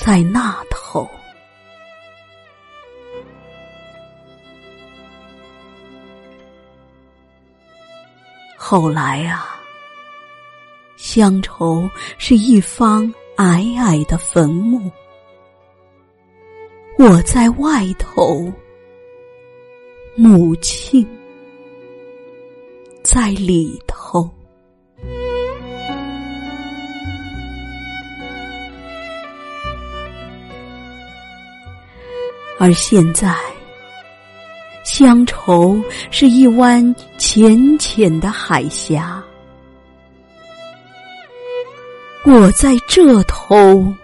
在那头，后来啊，乡愁是一方矮矮的坟墓，我在外头，母亲在里而现在，乡愁是一湾浅浅的海峡，我在这头，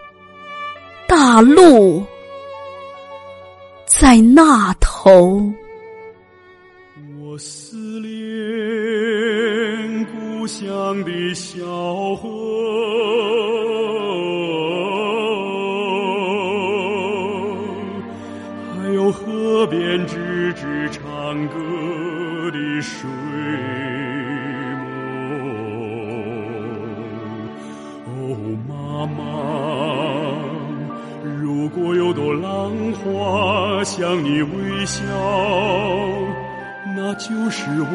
大陆在那头。我思念故乡的小河。河边吱吱唱歌的水母，哦，妈妈，如果有朵浪花向你微笑，那就是我，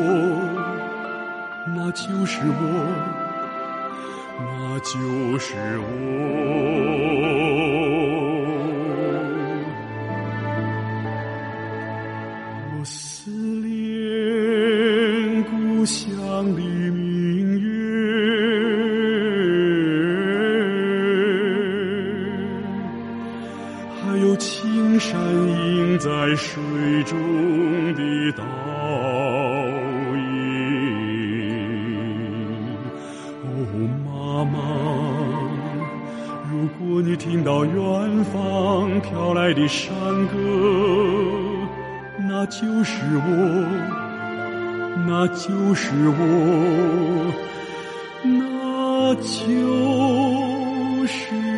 那就是我，那就是我。思念故乡的明月，还有青山映在水中的倒影。哦，妈妈，如果你听到远方飘来的山歌，那就是我。那就是我，那就是。